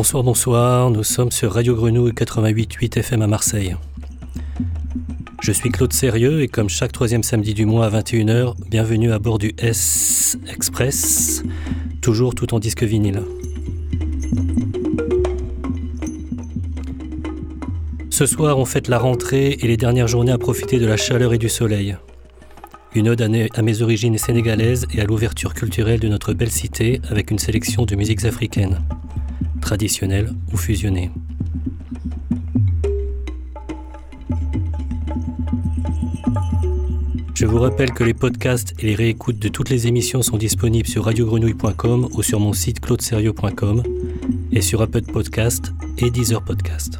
Bonsoir, bonsoir, nous sommes sur Radio Grenouille 88.8 FM à Marseille. Je suis Claude Sérieux et comme chaque troisième samedi du mois à 21h, bienvenue à bord du S Express, toujours tout en disque vinyle. Ce soir, on fête la rentrée et les dernières journées à profiter de la chaleur et du soleil. Une ode à mes origines sénégalaises et à l'ouverture culturelle de notre belle cité avec une sélection de musiques africaines, traditionnelles ou fusionnées. Je vous rappelle que les podcasts et les réécoutes de toutes les émissions sont disponibles sur radiogrenouille.com ou sur mon site claudeserio.com et sur Apple Podcast et Deezer Podcast.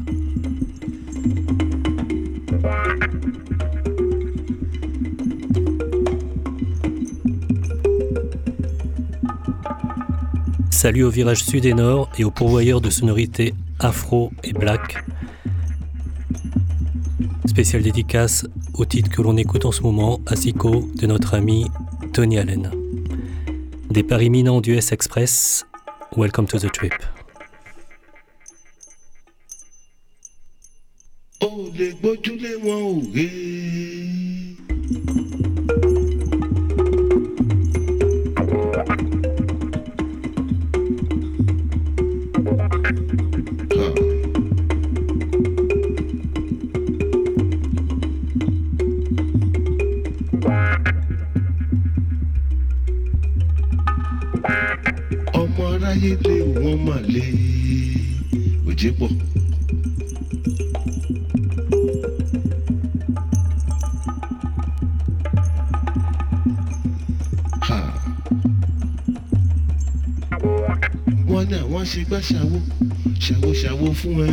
Salut au virage sud et nord et aux pourvoyeurs de sonorités afro et black. Spéciale dédicace au titre que l'on écoute en ce moment, Asiko, de notre ami Tony Allen. Départ imminent du S-Express, welcome to the trip. Ṣàwo ṣàwo ṣàwo fún ẹ.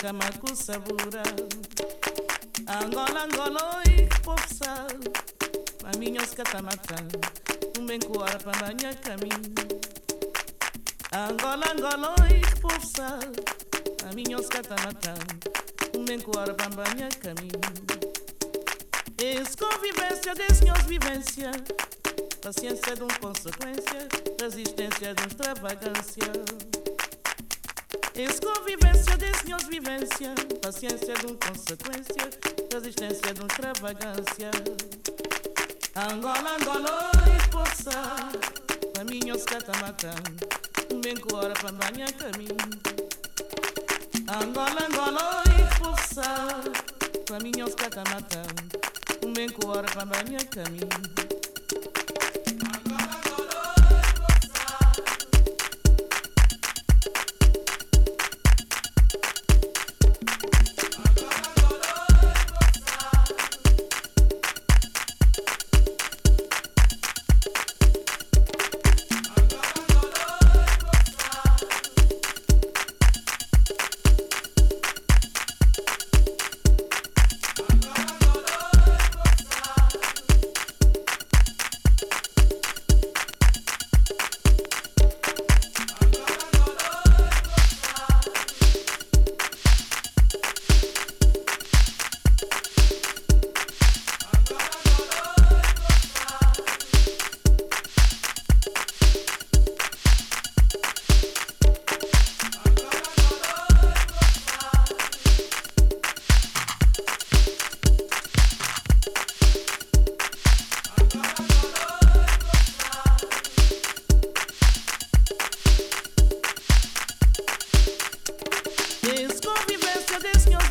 chamakusabura angola angola ipopsa maminhos catamata umbenkuara pambanya caminho angola angola ipopsa maminhos catamata umbenkuara pambanya caminho es convivência desenhos vivência paciência de um consequência resistência de um extravagância Es convivência senhores vivência. Paciência de um consequência, resistência de um extravagância. Angola, Angola, esposa. Caminhos catamatão. Bem com hora para banhar caminho. Angola, Angola, esposa. Caminhos catamatão bem com hora para banhar caminho.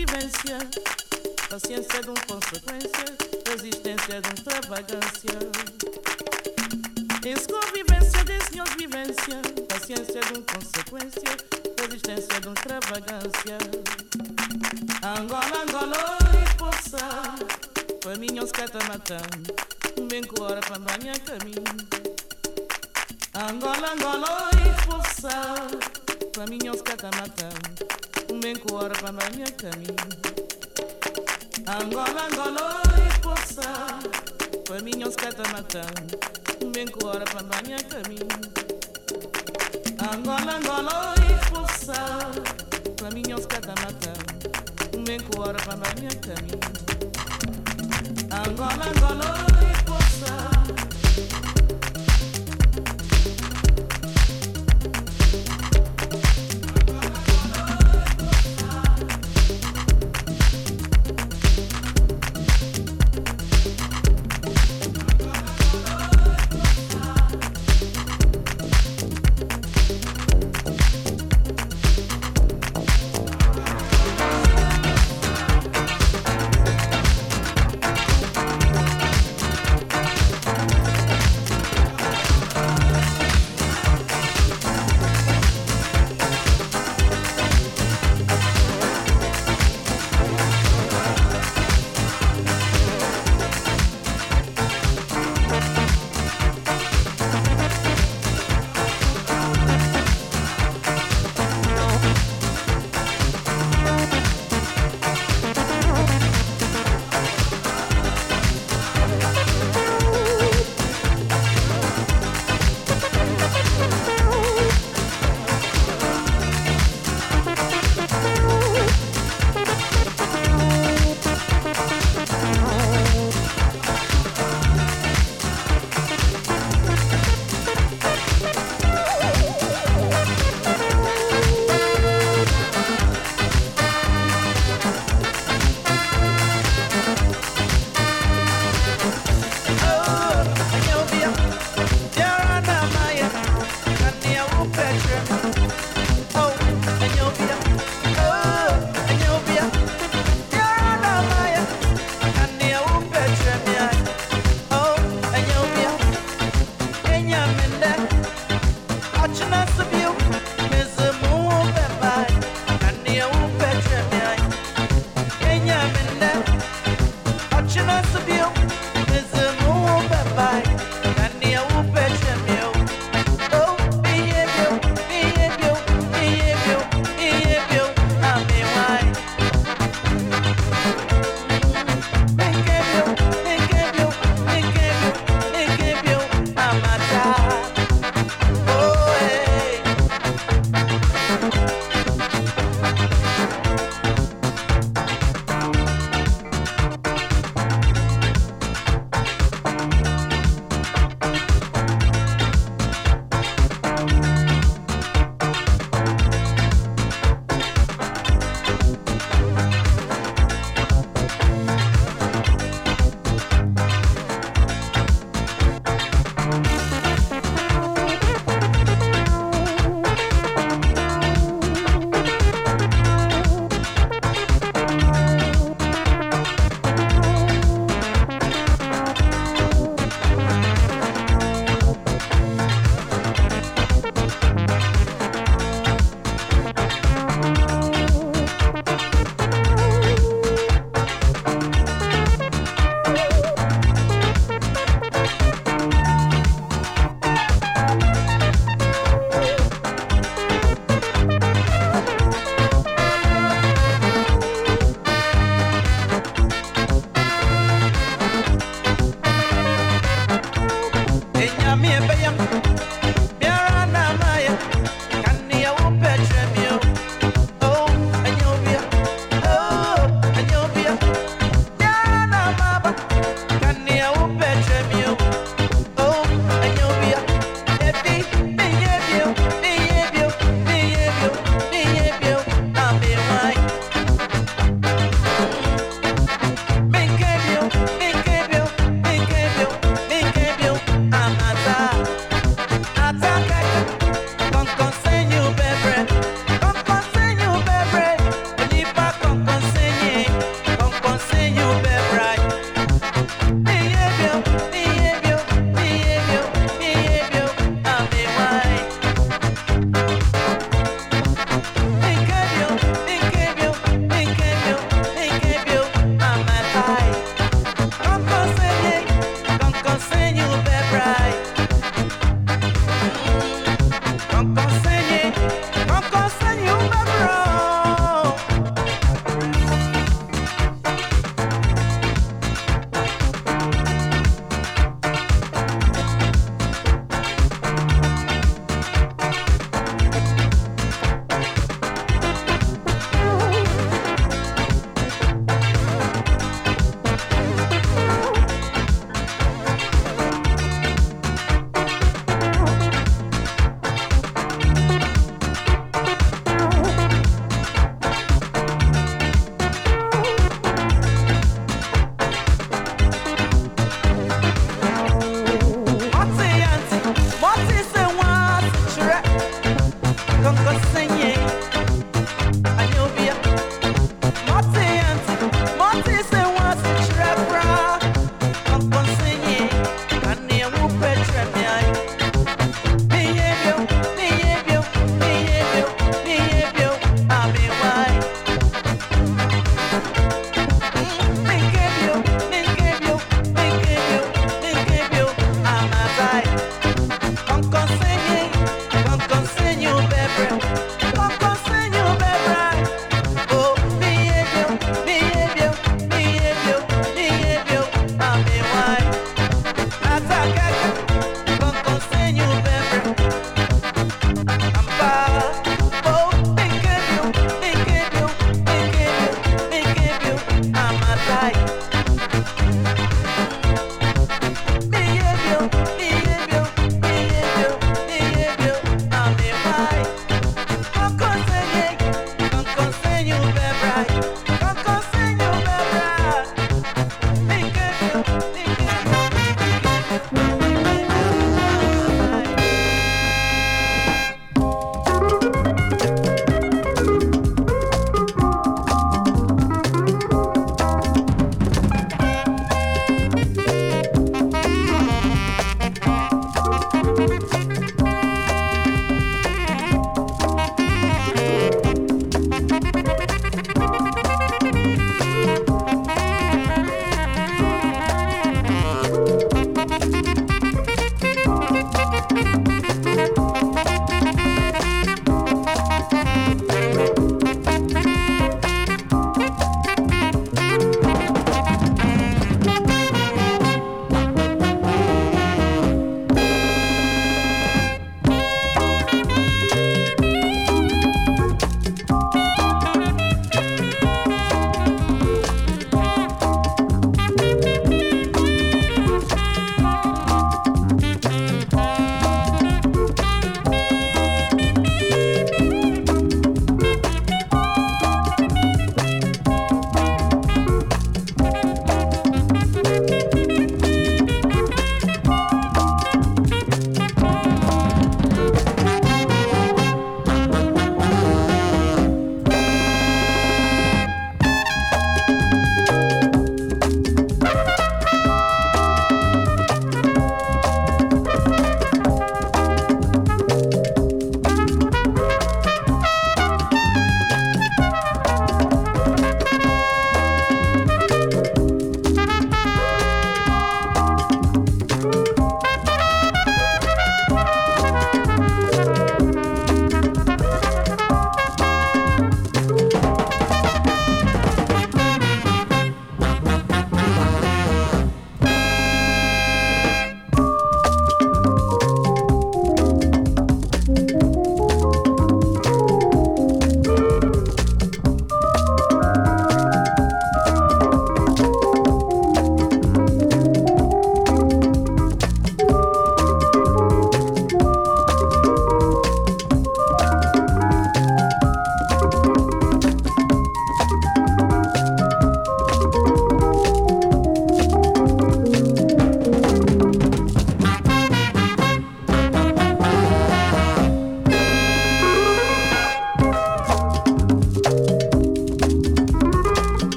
vivência, paciência de um consequência, resistência de um extravagância. Isso convivência de senhores vivência, paciência de um consequência, resistência de um extravagância. Angola, Angola, esposa, faminhos catamatã, bem com hora para banhar caminho. Angola, Angola, esposa, faminhos catamatã. menkuar pananya kami Angola Angola e força Paminhos catamata menkuar pananya kami Angola Angola e força Paminhos catamata menkuar pananya kami Angola Angola e força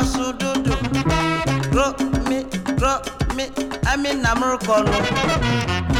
just so do do. Rock me, drop me, I'm in Amurkono.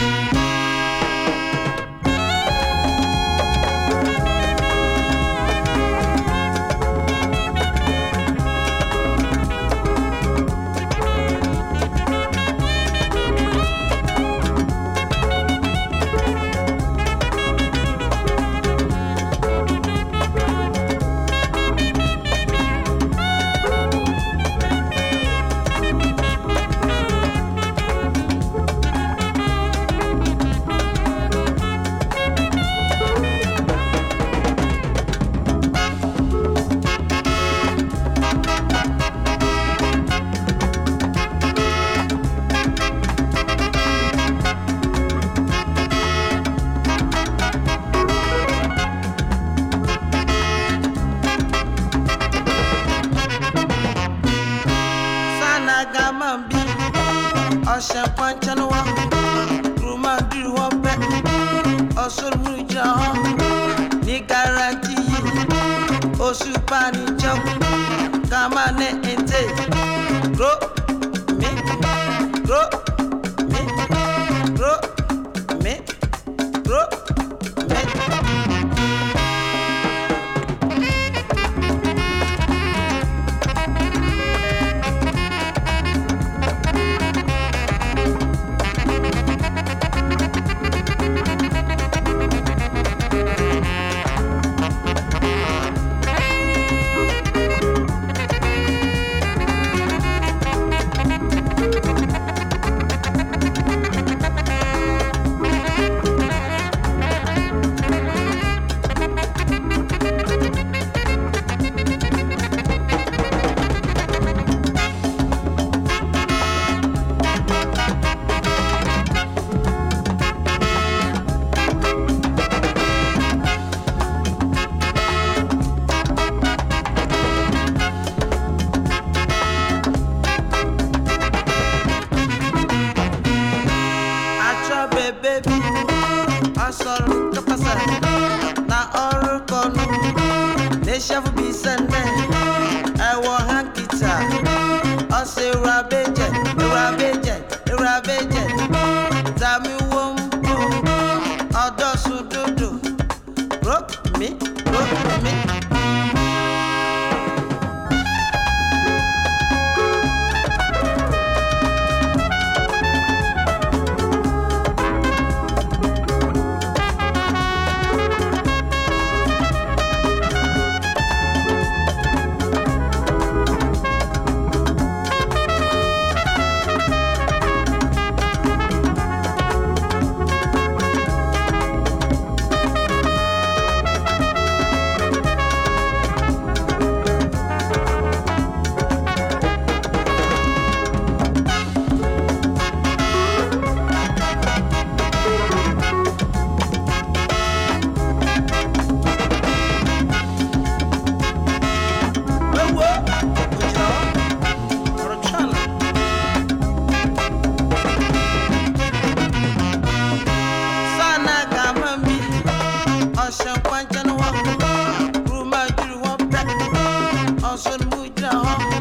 long.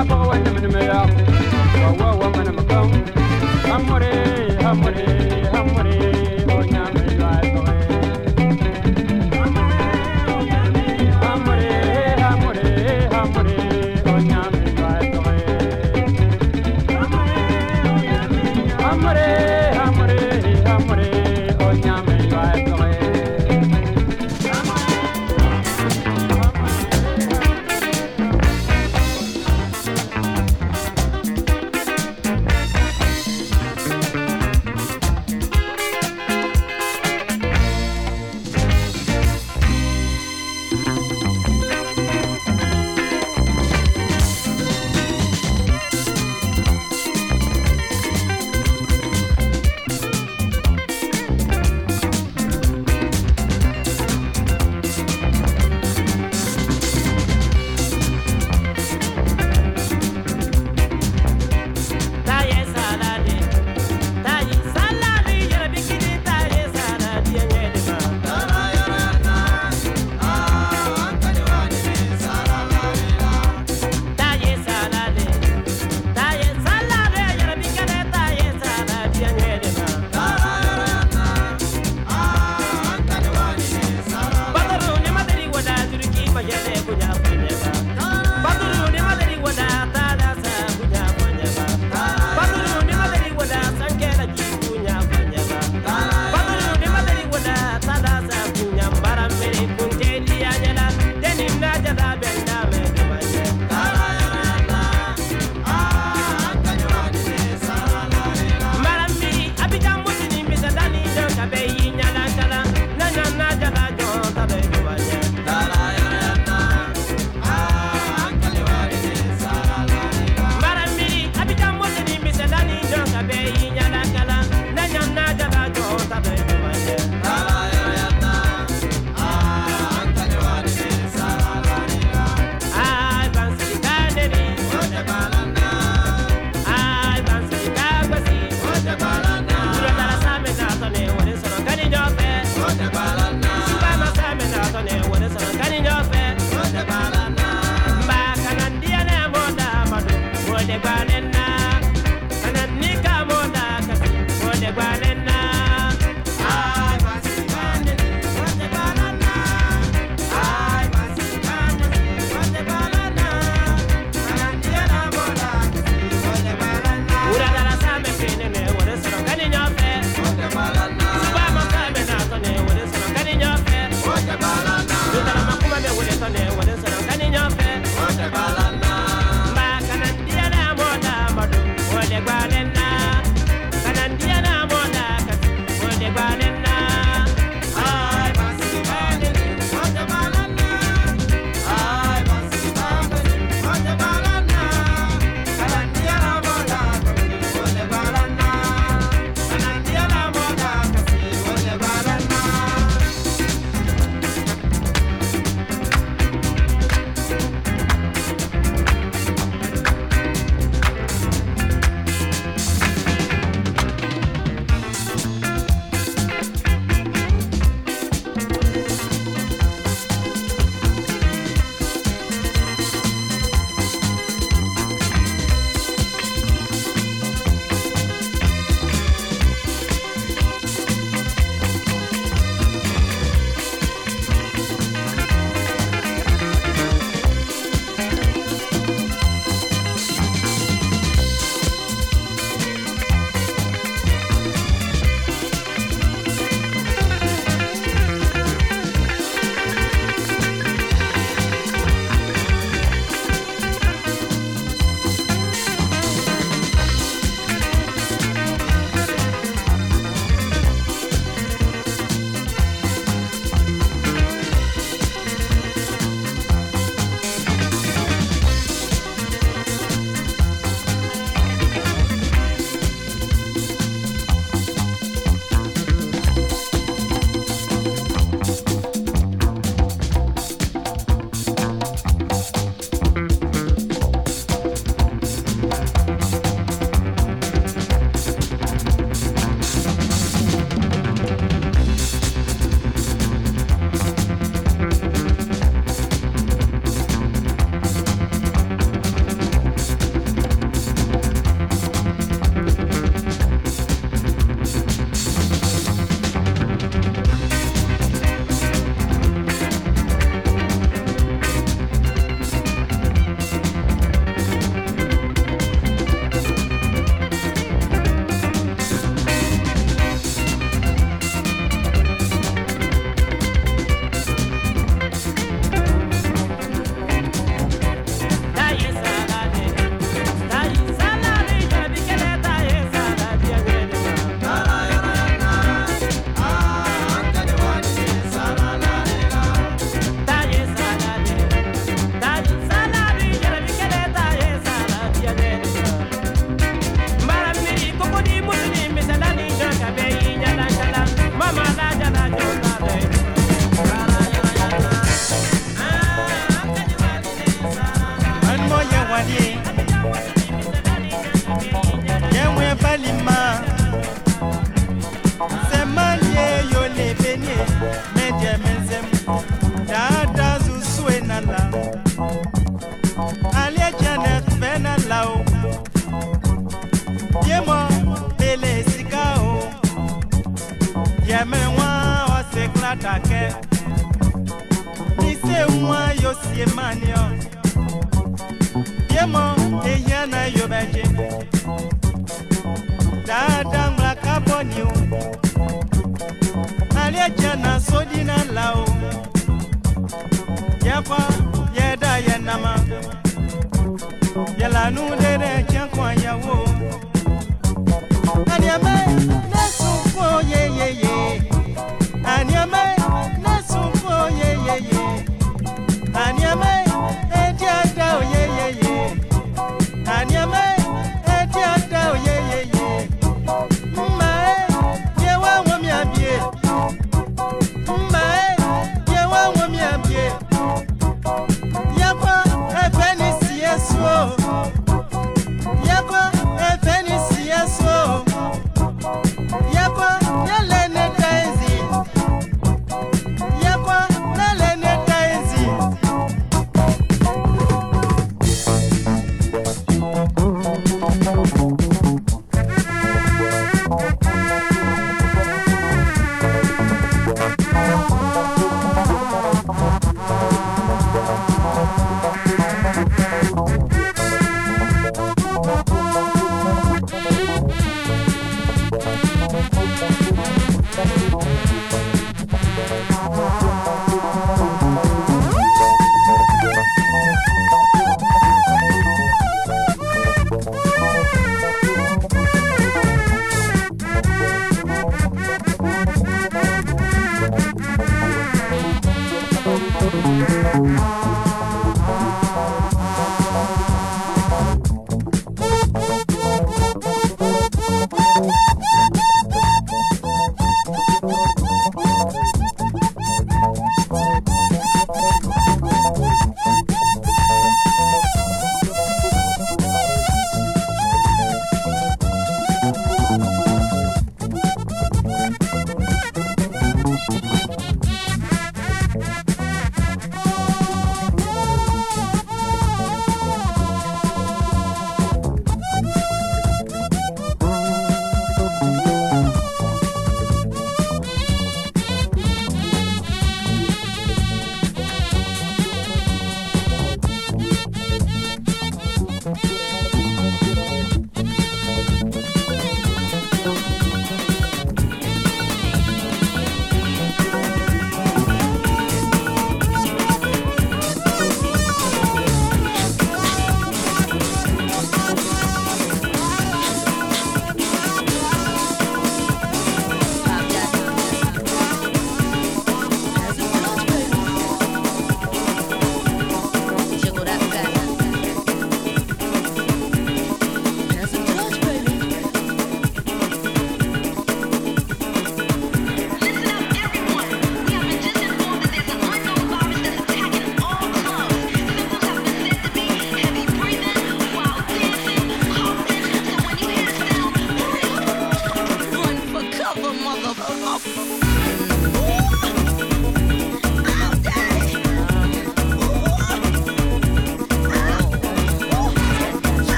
I'm money, I'm money.